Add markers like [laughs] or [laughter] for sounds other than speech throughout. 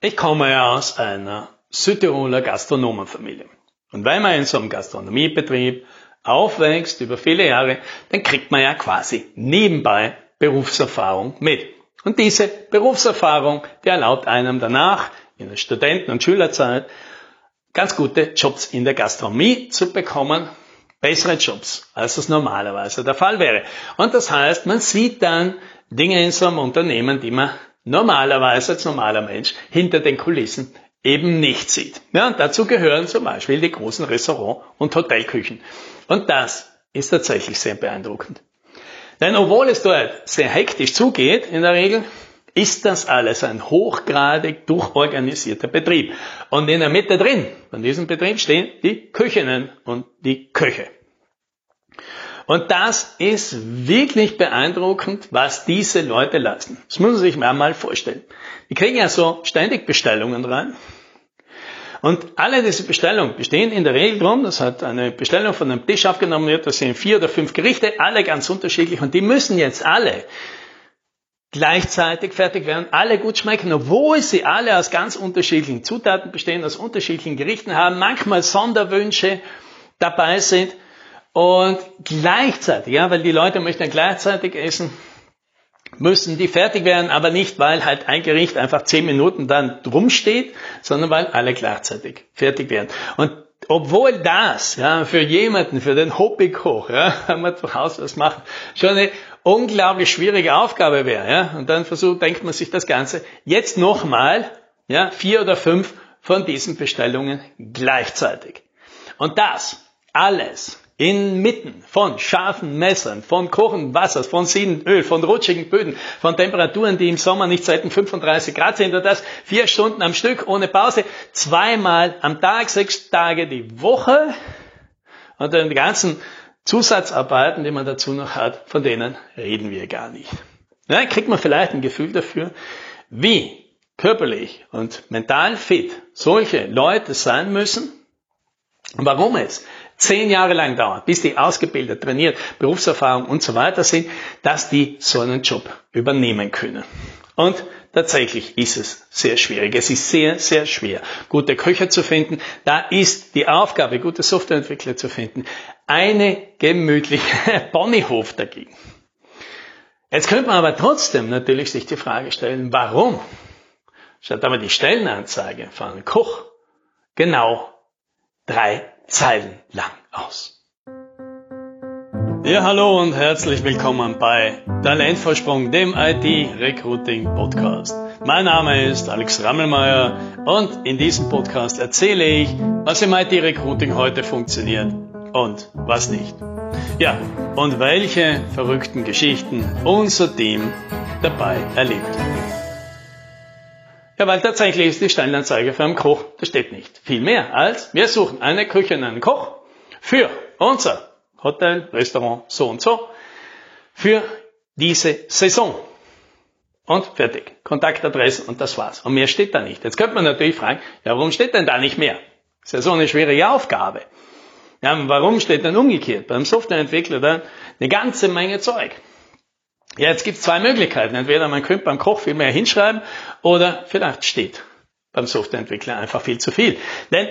Ich komme ja aus einer Südtiroler Gastronomenfamilie. Und wenn man in so einem Gastronomiebetrieb aufwächst über viele Jahre, dann kriegt man ja quasi nebenbei Berufserfahrung mit. Und diese Berufserfahrung, die erlaubt einem danach in der Studenten- und Schülerzeit ganz gute Jobs in der Gastronomie zu bekommen, bessere Jobs, als es normalerweise der Fall wäre. Und das heißt, man sieht dann Dinge in so einem Unternehmen, die man normalerweise als normaler Mensch hinter den Kulissen eben nicht sieht. Ja, und dazu gehören zum Beispiel die großen Restaurant- und Hotelküchen. Und das ist tatsächlich sehr beeindruckend. Denn obwohl es dort sehr hektisch zugeht, in der Regel, ist das alles ein hochgradig durchorganisierter Betrieb. Und in der Mitte drin von diesem Betrieb stehen die Küchinnen und die Köche. Und das ist wirklich beeindruckend, was diese Leute leisten. Das muss man sich mal vorstellen. Die kriegen ja so ständig Bestellungen rein. Und alle diese Bestellungen bestehen in der Regel darum, dass halt eine Bestellung von einem Tisch aufgenommen wird, das sind vier oder fünf Gerichte, alle ganz unterschiedlich und die müssen jetzt alle gleichzeitig fertig werden, alle gut schmecken, obwohl sie alle aus ganz unterschiedlichen Zutaten bestehen, aus unterschiedlichen Gerichten haben, manchmal Sonderwünsche dabei sind und gleichzeitig, ja, weil die Leute möchten ja gleichzeitig essen, müssen die fertig werden, aber nicht, weil halt ein Gericht einfach zehn Minuten dann drum steht, sondern weil alle gleichzeitig fertig werden. Und obwohl das ja, für jemanden, für den Hobbykoch, ja, [laughs] wenn man zu Hause was macht, schon eine unglaublich schwierige Aufgabe wäre. Ja? Und dann versucht, denkt man sich das Ganze jetzt nochmal, ja, vier oder fünf von diesen Bestellungen gleichzeitig. Und das alles inmitten von scharfen Messern, von kochenden Wassers, von siedendem Öl, von rutschigen Böden, von Temperaturen, die im Sommer nicht selten 35 Grad sind und das vier Stunden am Stück ohne Pause, zweimal am Tag, sechs Tage die Woche und die ganzen Zusatzarbeiten, die man dazu noch hat, von denen reden wir gar nicht. Ja, kriegt man vielleicht ein Gefühl dafür, wie körperlich und mental fit solche Leute sein müssen und warum es zehn Jahre lang dauert, bis die ausgebildet, trainiert, Berufserfahrung und so weiter sind, dass die so einen Job übernehmen können. Und tatsächlich ist es sehr schwierig. Es ist sehr, sehr schwer, gute Köche zu finden. Da ist die Aufgabe, gute Softwareentwickler zu finden, eine gemütliche [laughs] Ponyhof dagegen. Jetzt könnte man aber trotzdem natürlich sich die Frage stellen, warum schaut aber die Stellenanzeige von Koch genau drei Zeilen lang aus. Ja, hallo und herzlich willkommen bei Talentvorsprung, dem IT-Recruiting-Podcast. Mein Name ist Alex Rammelmeier und in diesem Podcast erzähle ich, was im IT-Recruiting heute funktioniert und was nicht. Ja, und welche verrückten Geschichten unser Team dabei erlebt. Ja, weil tatsächlich ist die Stellenanzeige für einen Koch, da steht nicht viel mehr als, wir suchen eine Küche und einen Koch für unser Hotel, Restaurant, so und so, für diese Saison. Und fertig. Kontaktadressen und das war's. Und mehr steht da nicht. Jetzt könnte man natürlich fragen, ja, warum steht denn da nicht mehr? Ist ja so eine schwierige Aufgabe. Ja, warum steht denn umgekehrt? Beim Softwareentwickler dann eine ganze Menge Zeug. Ja, jetzt gibt es zwei Möglichkeiten. Entweder man könnte beim Koch viel mehr hinschreiben oder vielleicht steht beim Softwareentwickler einfach viel zu viel. Denn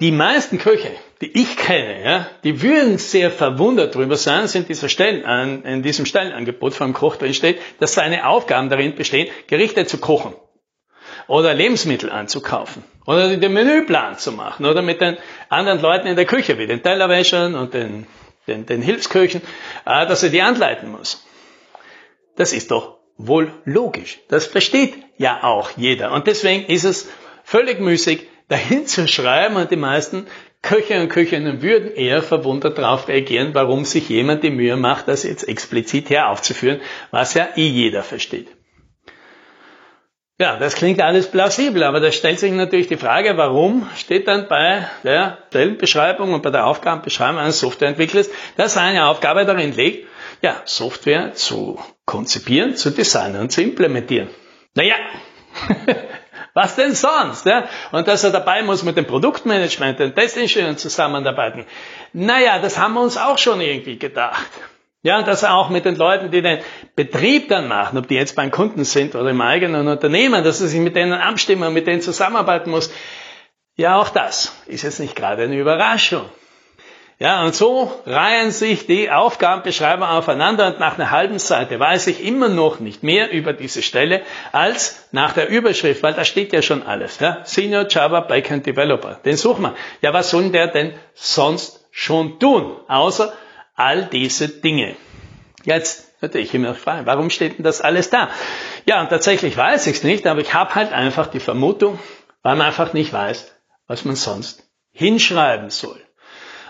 die meisten Köche, die ich kenne, ja, die würden sehr verwundert darüber sein, sind dieser Stellen, in diesem Stellenangebot vom Koch drin steht, dass seine Aufgaben darin bestehen, Gerichte zu kochen oder Lebensmittel anzukaufen oder den Menüplan zu machen oder mit den anderen Leuten in der Küche, wie den Tellerwäschern und den, den, den Hilfsköchen, äh, dass er die anleiten muss. Das ist doch wohl logisch. Das versteht ja auch jeder. Und deswegen ist es völlig müßig, dahin zu schreiben und die meisten Köche und Köchinnen würden eher verwundert darauf reagieren, warum sich jemand die Mühe macht, das jetzt explizit hier aufzuführen, was ja eh jeder versteht. Ja, das klingt alles plausibel, aber da stellt sich natürlich die Frage, warum steht dann bei der Stellenbeschreibung und bei der Aufgabenbeschreibung eines Softwareentwicklers, dass seine Aufgabe darin liegt, ja, Software zu konzipieren, zu designen und zu implementieren. Naja, [laughs] Was denn sonst? Ja? Und dass er dabei muss mit dem Produktmanagement, den Testingenieuren zusammenarbeiten. Naja, das haben wir uns auch schon irgendwie gedacht. Ja, dass er auch mit den Leuten, die den Betrieb dann machen, ob die jetzt beim Kunden sind oder im eigenen Unternehmen, dass er sich mit denen abstimmen, mit denen zusammenarbeiten muss. Ja, auch das ist jetzt nicht gerade eine Überraschung. Ja, und so reihen sich die Aufgabenbeschreibungen aufeinander und nach einer halben Seite weiß ich immer noch nicht mehr über diese Stelle als nach der Überschrift, weil da steht ja schon alles. Ja? Senior Java Backend Developer. Den suchen wir. Ja, was soll der denn sonst schon tun, außer all diese Dinge? Jetzt natürlich immer noch fragen, warum steht denn das alles da? Ja, und tatsächlich weiß ich es nicht, aber ich habe halt einfach die Vermutung, weil man einfach nicht weiß, was man sonst hinschreiben soll.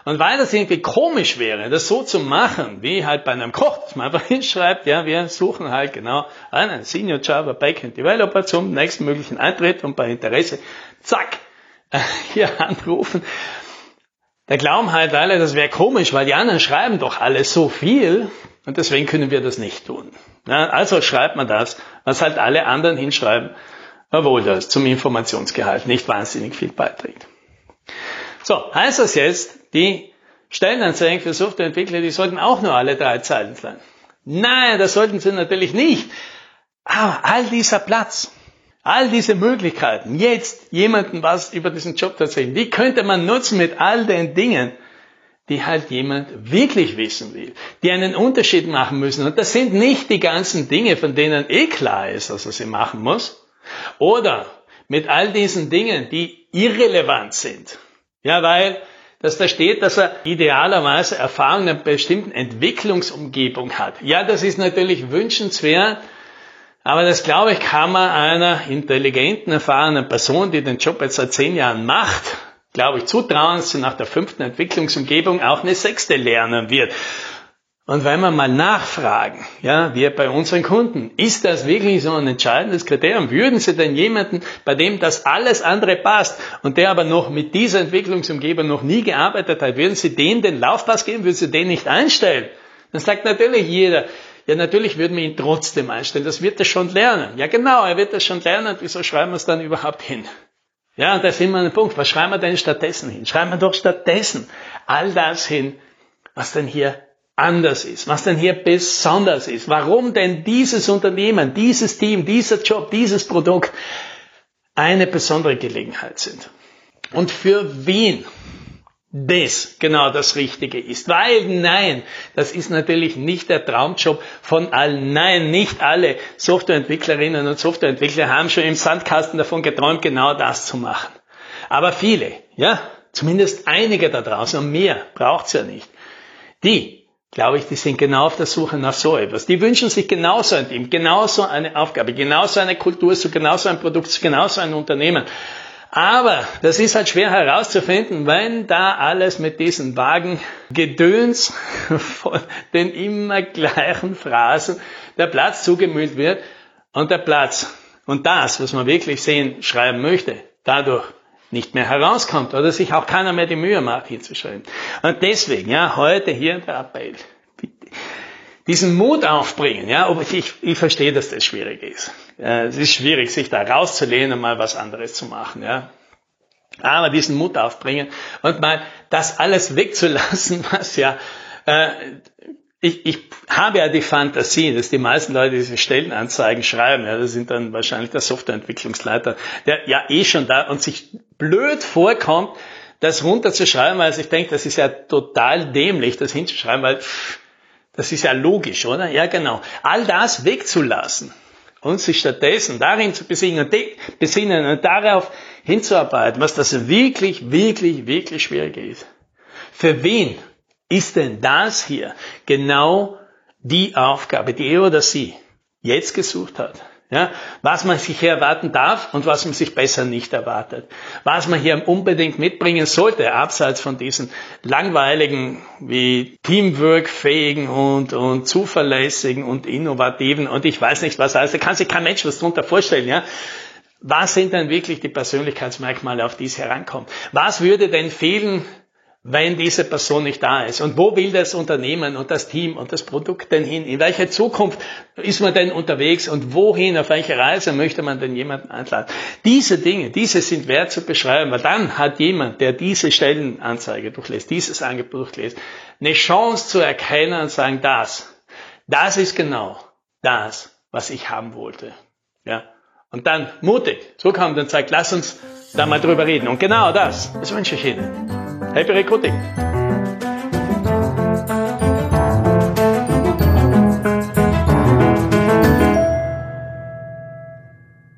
Und weil das irgendwie komisch wäre, das so zu machen, wie halt bei einem Koch, dass man einfach [laughs] hinschreibt, ja, wir suchen halt genau einen Senior Java Backend Developer zum nächsten möglichen Eintritt und bei Interesse, zack, [laughs] hier anrufen. Da glauben halt alle, das wäre komisch, weil die anderen schreiben doch alle so viel und deswegen können wir das nicht tun. Ja, also schreibt man das, was halt alle anderen hinschreiben, obwohl das zum Informationsgehalt nicht wahnsinnig viel beiträgt. So, heißt das jetzt, die Stellenanzeigen für Softwareentwickler, die sollten auch nur alle drei Zeilen sein? Nein, das sollten sie natürlich nicht. Aber all dieser Platz, all diese Möglichkeiten, jetzt jemandem was über diesen Job zu erzählen, die könnte man nutzen mit all den Dingen, die halt jemand wirklich wissen will, die einen Unterschied machen müssen. Und das sind nicht die ganzen Dinge, von denen eh klar ist, dass er sie machen muss. Oder mit all diesen Dingen, die irrelevant sind. Ja, weil dass da steht, dass er idealerweise Erfahrung in einer bestimmten Entwicklungsumgebung hat. Ja, das ist natürlich wünschenswert, aber das glaube ich kann man einer intelligenten, erfahrenen Person, die den Job jetzt seit zehn Jahren macht, glaube ich, zutrauen, dass sie nach der fünften Entwicklungsumgebung auch eine sechste lernen wird. Und wenn wir mal nachfragen, ja, wir bei unseren Kunden, ist das wirklich so ein entscheidendes Kriterium? Würden Sie denn jemanden, bei dem das alles andere passt und der aber noch mit dieser Entwicklungsumgebung noch nie gearbeitet hat, würden Sie dem den Laufpass geben? Würden Sie den nicht einstellen? Dann sagt natürlich jeder, ja, natürlich würden wir ihn trotzdem einstellen. Das wird er schon lernen. Ja, genau, er wird das schon lernen. Wieso schreiben wir es dann überhaupt hin? Ja, und da sind wir an dem Punkt. Was schreiben wir denn stattdessen hin? Schreiben wir doch stattdessen all das hin, was denn hier anders ist, was denn hier besonders ist, warum denn dieses Unternehmen, dieses Team, dieser Job, dieses Produkt eine besondere Gelegenheit sind. Und für wen das genau das Richtige ist. Weil nein, das ist natürlich nicht der Traumjob von allen. Nein, nicht alle Softwareentwicklerinnen und Softwareentwickler haben schon im Sandkasten davon geträumt, genau das zu machen. Aber viele, ja, zumindest einige da draußen und mehr braucht's ja nicht, die glaube ich, die sind genau auf der Suche nach so etwas. Die wünschen sich genauso ein Team, genauso eine Aufgabe, genauso eine Kultur, so genauso ein Produkt, so genauso ein Unternehmen. Aber das ist halt schwer herauszufinden, wenn da alles mit diesen vagen Gedöns von den immer gleichen Phrasen der Platz zugemüllt wird und der Platz und das, was man wirklich sehen, schreiben möchte, dadurch nicht mehr herauskommt oder sich auch keiner mehr die Mühe macht, hinzuschreiben. Und deswegen, ja, heute hier der Appell. Diesen Mut aufbringen, ja, aber ich, ich verstehe, dass das schwierig ist. Es ist schwierig, sich da rauszulehnen und mal was anderes zu machen, ja. Aber diesen Mut aufbringen und mal das alles wegzulassen, [laughs] was ja äh, ich, ich habe ja die Fantasie, dass die meisten Leute diese Stellenanzeigen schreiben, ja, das sind dann wahrscheinlich der Softwareentwicklungsleiter, der ja eh schon da und sich blöd vorkommt, das runterzuschreiben, weil ich denke, das ist ja total dämlich, das hinzuschreiben, weil pff, das ist ja logisch, oder? Ja, genau. All das wegzulassen und sich stattdessen darin zu besinnen und, besinnen und darauf hinzuarbeiten, was das wirklich, wirklich, wirklich schwierig ist. Für wen ist denn das hier genau die Aufgabe, die er oder sie jetzt gesucht hat? Ja, was man sich hier erwarten darf und was man sich besser nicht erwartet. Was man hier unbedingt mitbringen sollte, abseits von diesen langweiligen, wie Teamwork-fähigen und, und zuverlässigen und innovativen und ich weiß nicht was alles. Da kann sich kein Mensch was drunter vorstellen, ja. Was sind denn wirklich die Persönlichkeitsmerkmale, auf die es herankommt? Was würde denn fehlen, wenn diese Person nicht da ist? Und wo will das Unternehmen und das Team und das Produkt denn hin? In welcher Zukunft ist man denn unterwegs und wohin, auf welche Reise möchte man denn jemanden einladen? Diese Dinge, diese sind wert zu beschreiben, weil dann hat jemand, der diese Stellenanzeige durchlässt, dieses Angebot durchlässt, eine Chance zu erkennen und sagen, das, das ist genau das, was ich haben wollte. Ja. Und dann mutig zurückkommt und sagt, lass uns da mal drüber reden. Und genau das, das wünsche ich Ihnen. Happy Recruiting!